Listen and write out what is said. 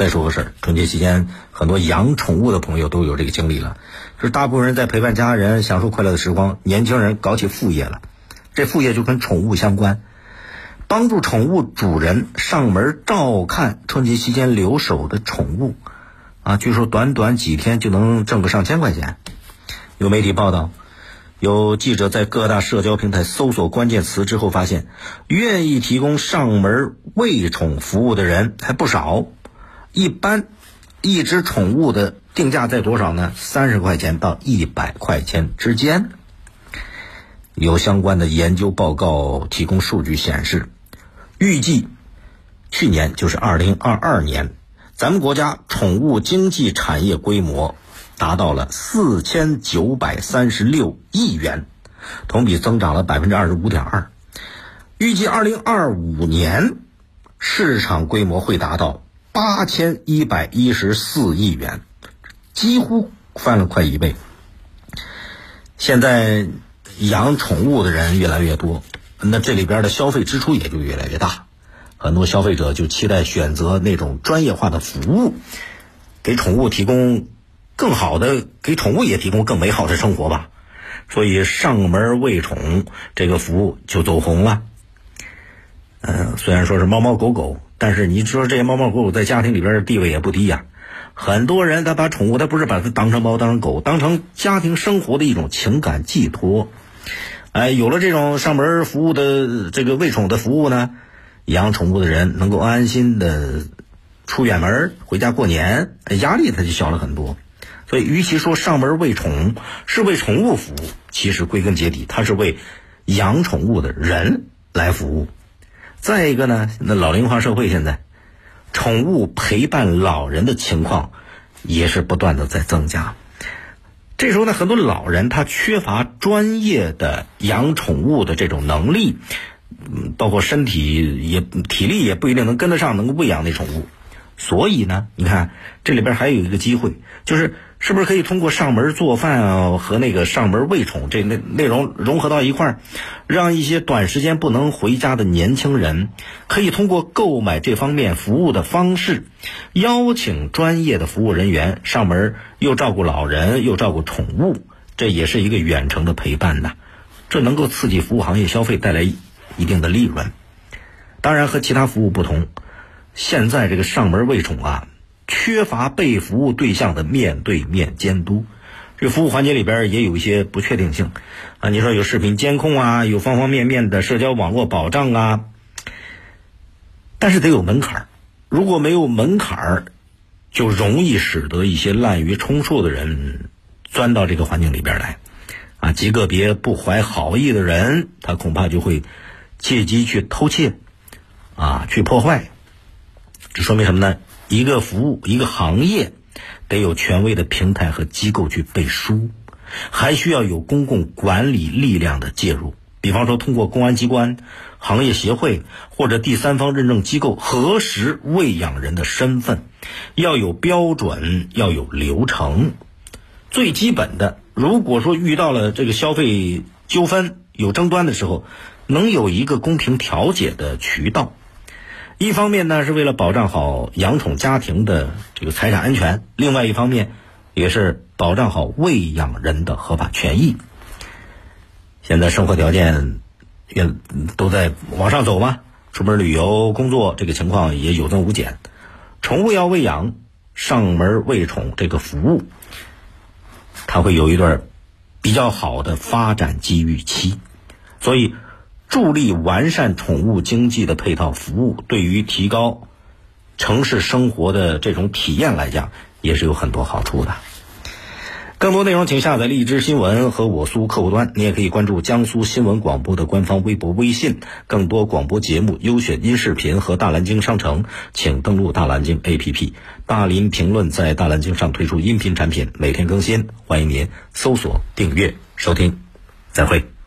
再说个事儿，春节期间很多养宠物的朋友都有这个经历了，就是大部分人在陪伴家人享受快乐的时光，年轻人搞起副业了，这副业就跟宠物相关，帮助宠物主人上门照看春节期间留守的宠物，啊，据说短短几天就能挣个上千块钱。有媒体报道，有记者在各大社交平台搜索关键词之后发现，愿意提供上门喂宠服务的人还不少。一般，一只宠物的定价在多少呢？三十块钱到一百块钱之间。有相关的研究报告提供数据显示，预计去年就是二零二二年，咱们国家宠物经济产业规模达到了四千九百三十六亿元，同比增长了百分之二十五点二。预计二零二五年市场规模会达到。八千一百一十四亿元，几乎翻了快一倍。现在养宠物的人越来越多，那这里边的消费支出也就越来越大。很多消费者就期待选择那种专业化的服务，给宠物提供更好的，给宠物也提供更美好的生活吧。所以上门喂宠这个服务就走红了。嗯，虽然说是猫猫狗狗。但是你说这些猫猫狗狗在家庭里边的地位也不低呀，很多人他把宠物他不是把它当成猫当成狗，当成家庭生活的一种情感寄托。哎，有了这种上门服务的这个喂宠的服务呢，养宠物的人能够安心的出远门回家过年，压力他就小了很多。所以，与其说上门喂宠是为宠物服务，其实归根结底，它是为养宠物的人来服务。再一个呢，那老龄化社会现在，宠物陪伴老人的情况也是不断的在增加。这时候呢，很多老人他缺乏专业的养宠物的这种能力，嗯，包括身体也体力也不一定能跟得上，能够喂养那宠物。所以呢，你看这里边还有一个机会，就是。是不是可以通过上门做饭啊和那个上门喂宠这内内容融合到一块儿，让一些短时间不能回家的年轻人，可以通过购买这方面服务的方式，邀请专业的服务人员上门，又照顾老人又照顾宠物，这也是一个远程的陪伴呐，这能够刺激服务行业消费，带来一定的利润。当然和其他服务不同，现在这个上门喂宠啊。缺乏被服务对象的面对面监督，这服务环节里边也有一些不确定性啊。你说有视频监控啊，有方方面面的社交网络保障啊，但是得有门槛儿。如果没有门槛儿，就容易使得一些滥竽充数的人钻到这个环境里边来啊。极个别不怀好意的人，他恐怕就会借机去偷窃啊，去破坏。这说明什么呢？一个服务，一个行业，得有权威的平台和机构去背书，还需要有公共管理力量的介入。比方说，通过公安机关、行业协会或者第三方认证机构核实喂养人的身份，要有标准，要有流程。最基本的，如果说遇到了这个消费纠纷、有争端的时候，能有一个公平调解的渠道。一方面呢，是为了保障好养宠家庭的这个财产安全；另外一方面，也是保障好喂养人的合法权益。现在生活条件也都在往上走嘛，出门旅游、工作这个情况也有增无减。宠物要喂养，上门喂宠这个服务，它会有一段比较好的发展机遇期，所以。助力完善宠物经济的配套服务，对于提高城市生活的这种体验来讲，也是有很多好处的。更多内容，请下载荔枝新闻和我苏客户端。你也可以关注江苏新闻广播的官方微博、微信。更多广播节目、优选音视频和大蓝鲸商城，请登录大蓝鲸 APP。大林评论在大蓝鲸上推出音频产品，每天更新，欢迎您搜索订阅收听。再会。